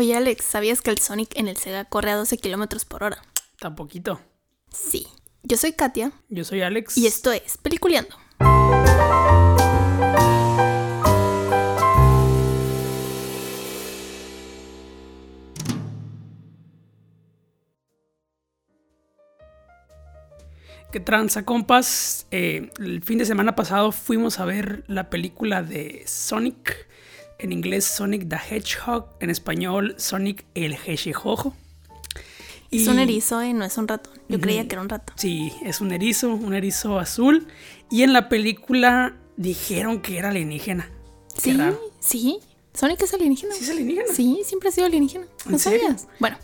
Oye, Alex, ¿sabías que el Sonic en el Sega corre a 12 kilómetros por hora? Tan poquito. Sí. Yo soy Katia. Yo soy Alex. Y esto es Peliculeando. ¿Qué tranza, compas? Eh, el fin de semana pasado fuimos a ver la película de Sonic. En inglés, Sonic the Hedgehog. En español, Sonic el Hedgehog. Es un erizo, ¿eh? No es un ratón. Yo creía que era un ratón. Sí, es un erizo, un erizo azul. Y en la película dijeron que era alienígena. Sí, sí. Sonic es alienígena. Sí, es alienígena. Sí, siempre ha sido alienígena. ¿No sabías? Bueno,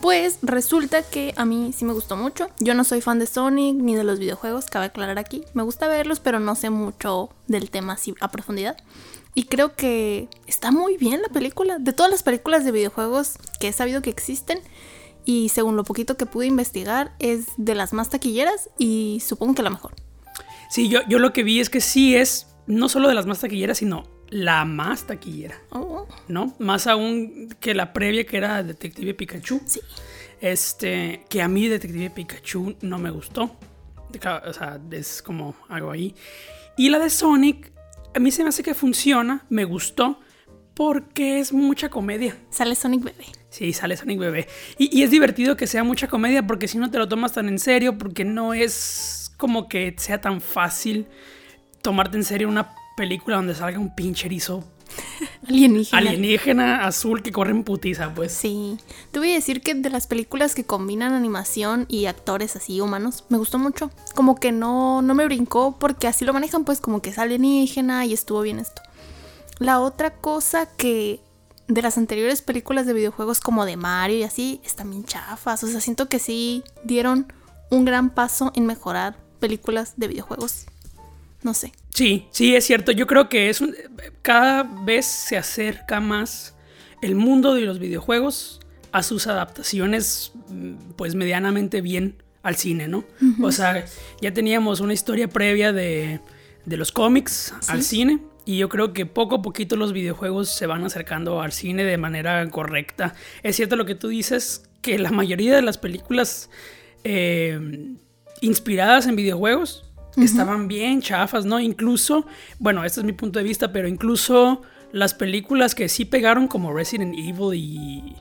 pues resulta que a mí sí me gustó mucho. Yo no soy fan de Sonic ni de los videojuegos, cabe aclarar aquí. Me gusta verlos, pero no sé mucho del tema así a profundidad. Y creo que está muy bien la película. De todas las películas de videojuegos que he sabido que existen, y según lo poquito que pude investigar, es de las más taquilleras y supongo que la mejor. Sí, yo, yo lo que vi es que sí es no solo de las más taquilleras, sino la más taquillera. Oh. ¿No? Más aún que la previa que era Detective Pikachu. Sí. Este, que a mí Detective Pikachu no me gustó. O sea, es como algo ahí. Y la de Sonic, a mí se me hace que funciona, me gustó, porque es mucha comedia. Sale Sonic Bebé. Sí, sale Sonic Bebé. Y, y es divertido que sea mucha comedia, porque si no te lo tomas tan en serio, porque no es como que sea tan fácil tomarte en serio una película donde salga un pinche erizo alienígena. Alienígena azul que corre en putiza, pues. Sí. Te voy a decir que de las películas que combinan animación y actores así humanos, me gustó mucho. Como que no, no me brincó porque así lo manejan, pues como que es alienígena y estuvo bien esto. La otra cosa que de las anteriores películas de videojuegos como de Mario y así, están bien chafas. O sea, siento que sí dieron un gran paso en mejorar películas de videojuegos no sé. Sí, sí, es cierto. Yo creo que es cada vez se acerca más el mundo de los videojuegos a sus adaptaciones, mm, pues medianamente bien al cine, ¿no? O sea, ya teníamos una historia previa de, los cómics al cine. Y yo creo que poco a poquito los videojuegos se van acercando al cine de manera correcta. Es cierto lo que tú dices, que la mayoría de las películas eh, inspiradas en videojuegos estaban bien chafas, ¿no? Incluso, bueno, este es mi punto de vista, pero incluso las películas que sí pegaron como Resident Evil y,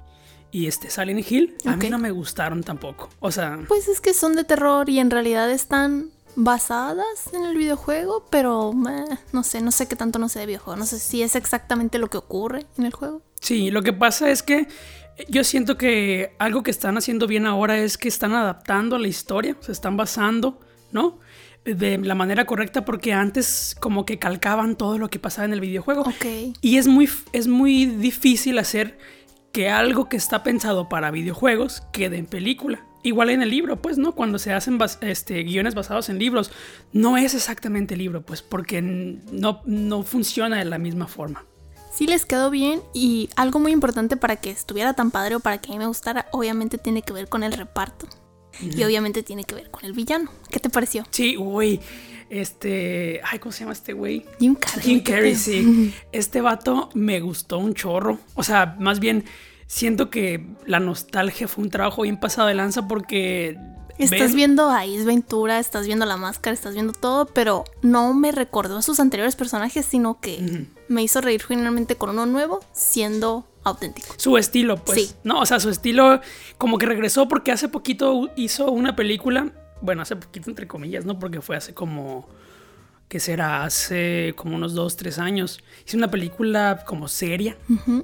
y este Silent Hill, a mí no me gustaron tampoco. O sea... Pues es que son de terror y en realidad están basadas en el videojuego, pero no sé, no sé qué tanto no sé de videojuego, no sé si es exactamente lo que ocurre en el juego. Sí, lo que pasa es que yo siento que algo que están haciendo bien ahora es que están adaptando a la historia, se están basando, ¿no? De la manera correcta porque antes como que calcaban todo lo que pasaba en el videojuego. Y es muy, es muy difícil hacer que algo que está pensado para videojuegos quede en película. Igual en el libro, pues, ¿no? Cuando se hacen este, guiones basados en libros, no es exactamente el libro, pues, porque no, no funciona de la misma forma. Sí les quedó bien y algo muy importante para que estuviera tan padre o para que a mí me gustara, obviamente tiene que ver con el reparto. Y obviamente tiene que ver con el villano. ¿Qué te pareció? Sí, güey. Este. Ay, ¿cómo se llama este güey? Jim Carrey. Jim Carrey, sí. Este vato me gustó un chorro. O sea, más bien siento que la nostalgia fue un trabajo bien pasado de lanza porque. Estás viendo a Ace Ventura, estás viendo la máscara, estás viendo todo, pero no me recordó a sus anteriores personajes, sino que me hizo reír finalmente con uno nuevo, siendo auténtico. Su estilo, pues. Sí. No, o sea, su estilo como que regresó porque hace poquito hizo una película, bueno, hace poquito entre comillas, ¿no? Porque fue hace como, ¿qué será? Hace como unos dos, tres años. Hizo una película como seria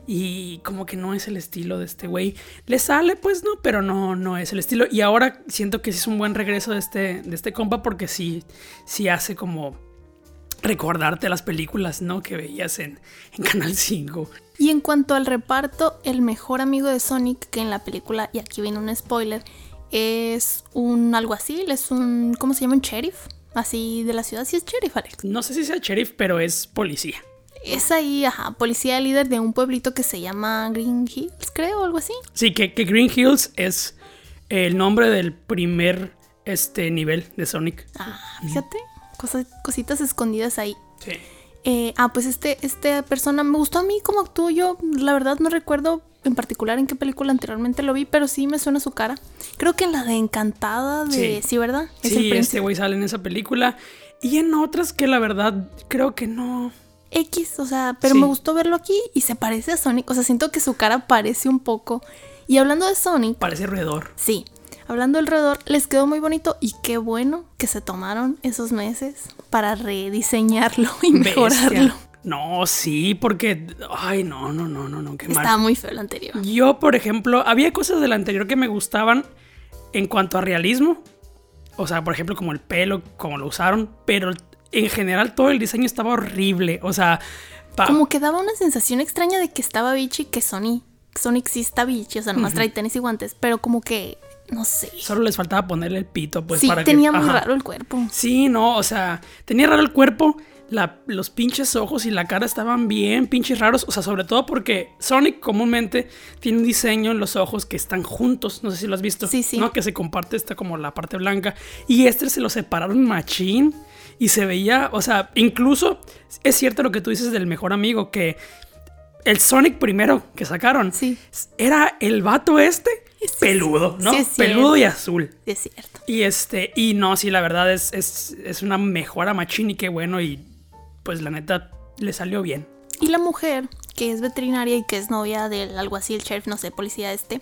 y como que no es el estilo de este güey. Le sale, pues, ¿no? Pero no, no es el estilo. Y ahora siento que es un buen regreso de este, de este compa porque sí, sí hace como recordarte las películas, ¿no? Que veías en, en Canal 5. Y en cuanto al reparto, el mejor amigo de Sonic, que en la película, y aquí viene un spoiler, es un alguacil, es un, ¿cómo se llama? Un sheriff, así de la ciudad, sí es sheriff, Alex. No sé si sea sheriff, pero es policía. Es ahí, ajá, policía líder de un pueblito que se llama Green Hills, creo, o algo así. Sí, que, que Green Hills es el nombre del primer este, nivel de Sonic. Ah, fíjate, cositas escondidas ahí. Sí. Eh, ah, pues este, esta persona me gustó a mí como actuó yo. La verdad no recuerdo en particular en qué película anteriormente lo vi, pero sí me suena su cara. Creo que en la de Encantada de... Sí, ¿verdad? sí, este güey sale en esa película. Y en otras que la verdad creo que no... X, o sea, pero me gustó verlo aquí y se parece a Sonic. O sea, siento que su cara parece un poco. Y hablando de Sonic... Parece roedor. Sí. Hablando del roedor, les quedó muy bonito y qué bueno que se tomaron esos meses para rediseñarlo y mejorarlo. No, sí, porque. Ay, no, no, no, no, no, qué mal. Estaba muy feo el anterior. Yo, por ejemplo, había cosas del anterior que me gustaban en cuanto a realismo. O sea, por ejemplo, como el pelo, como lo usaron. Pero en general todo el diseño estaba horrible. O sea. Como que daba una sensación extraña de que estaba bichi que Sony. Sonic sí está bichi, o sea, nomás trae tenis y guantes. Pero como que no sé. Solo les faltaba ponerle el pito, pues sí, tenía muy raro el cuerpo. Sí, no, o sea, tenía raro el cuerpo los pinches ojos y la cara estaban bien pinches raros. O sea, sobre todo porque Sonic comúnmente tiene un diseño en los ojos que están juntos. No sé si lo has visto. Sí, sí. ¿no? Que se comparte esta como la parte blanca. Y este se lo separaron machín. Y se veía, o sea, incluso es cierto lo que tú dices del mejor amigo, que el Sonic primero que sacaron sí. era el vato este peludo, ¿no? peludo y azul. Es cierto. Y este, y no, sí, la verdad es, es, es una mejora machín y qué bueno. Y pues la neta le salió bien. Y la mujer, que es veterinaria y que es novia del alguacil, sheriff, no sé, policía este,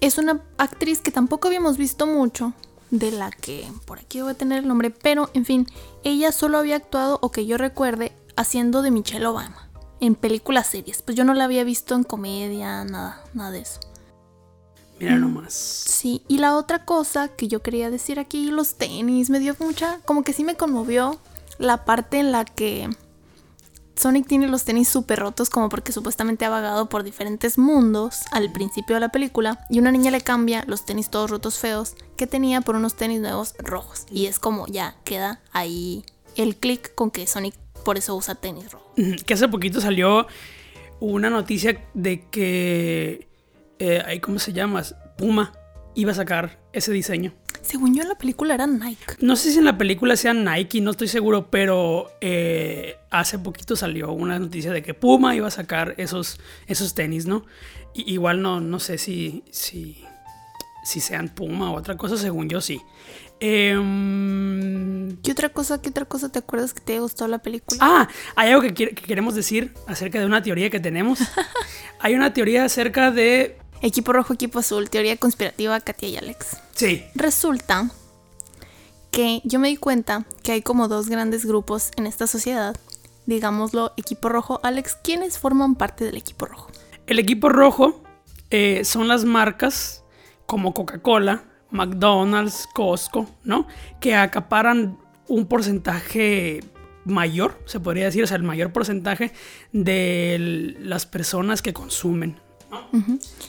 es una actriz que tampoco habíamos visto mucho, de la que por aquí voy a tener el nombre, pero en fin, ella solo había actuado, o que yo recuerde, haciendo de Michelle Obama en películas series. Pues yo no la había visto en comedia, nada, nada de eso. Mira mm, nomás. Sí, y la otra cosa que yo quería decir aquí, los tenis, me dio mucha, como que sí me conmovió la parte en la que Sonic tiene los tenis súper rotos como porque supuestamente ha vagado por diferentes mundos al principio de la película y una niña le cambia los tenis todos rotos feos que tenía por unos tenis nuevos rojos y es como ya queda ahí el clic con que Sonic por eso usa tenis rojos. Que hace poquito salió una noticia de que, eh, ¿cómo se llama? Puma iba a sacar ese diseño. Según yo en la película era Nike. No sé si en la película sea Nike, no estoy seguro, pero eh, hace poquito salió una noticia de que Puma iba a sacar esos, esos tenis, ¿no? igual no, no sé si, si, si sean Puma o otra cosa, según yo sí. Em, ¿Qué otra cosa, qué otra cosa te acuerdas que te haya gustado la película? Ah, hay algo que, que queremos decir acerca de una teoría que tenemos. hay una teoría acerca de Equipo rojo, equipo azul, teoría conspirativa, Katia y Alex. Sí. Resulta que yo me di cuenta que hay como dos grandes grupos en esta sociedad. Digámoslo, equipo rojo. Alex, ¿quiénes forman parte del equipo rojo? El equipo rojo eh, son las marcas como Coca-Cola, McDonald's, Costco, ¿no? Que acaparan un porcentaje mayor, se podría decir, o sea, el mayor porcentaje de las personas que consumen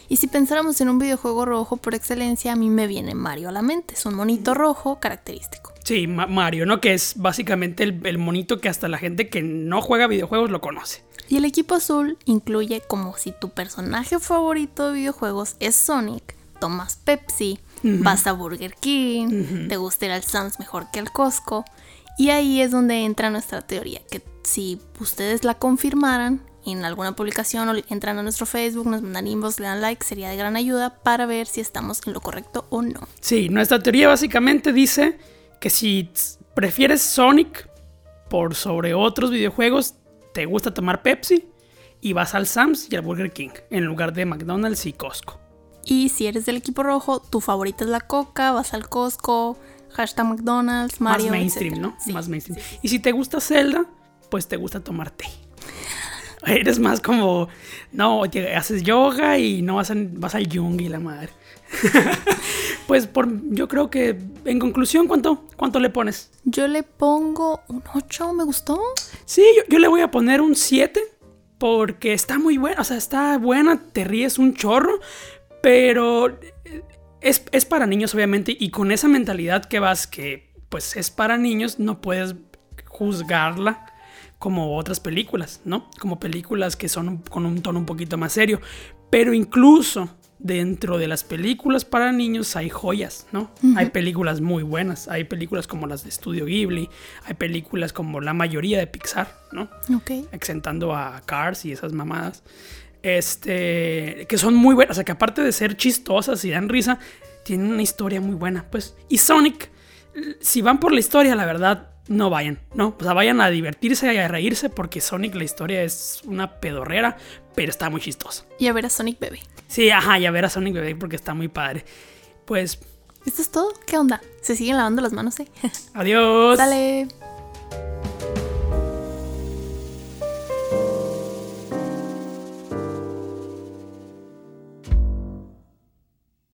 y si pensáramos en un videojuego rojo por excelencia, a mí me viene Mario a la mente. Es un monito rojo característico. Sí, Mario, ¿no? Que es básicamente el, monito que hasta la gente que no juega videojuegos lo conoce. Y el equipo azul incluye como si tu personaje favorito de videojuegos es Sonic, tomas Pepsi, vas a Burger King, te gusta ir al Sam's mejor que al Costco. Y ahí es donde entra nuestra teoría, que si ustedes la confirmaran, en alguna publicación o entran a nuestro Facebook, nos mandan inbox, le dan like, sería de gran ayuda para ver si estamos en lo correcto o no. Sí, nuestra teoría básicamente dice que si prefieres Sonic por sobre otros videojuegos, te gusta tomar Pepsi y vas al Sam's y al Burger King en lugar de McDonald's y Costco. Y si eres del equipo rojo, tu favorita es la Coca, vas al Costco, hashtag McDonald's, Mario. Más mainstream, ¿no? Más mainstream. Y si te gusta Zelda, pues te gusta tomar té. Eres más como, no, haces yoga y no vas, vas al yung y la madre. pues por, yo creo que en conclusión, ¿cuánto, ¿cuánto le pones? Yo le pongo un 8, ¿me gustó? Sí, yo, le voy a poner un 7 porque está muy buena, o sea, está buena, te ríes un chorro, pero es, es para niños obviamente y con esa mentalidad que vas que pues es para niños, no puedes juzgarla como otras películas, ¿no? Como películas que son con un tono un poquito más serio. Pero incluso dentro de las películas para niños hay joyas, ¿no? Hay películas muy buenas, hay películas como las de Studio Ghibli, hay películas como la mayoría de Pixar, ¿no? Ok. Exentando a Cars y esas mamadas. Este, que son muy buenas, o sea, que aparte de ser chistosas y dan risa, tienen una historia muy buena, pues. Y Sonic, si van por la historia, la verdad, no vayan, ¿no? O sea, vayan a divertirse y a reírse porque Sonic, la historia es una pedorrera, pero está muy chistosa. Y a ver a Sonic Bebé. Sí, ajá, y a ver a Sonic Bebé porque está muy padre. Pues... ¿Esto es todo? ¿Qué onda? ¿Se siguen lavando las manos, eh? Adiós. Dale.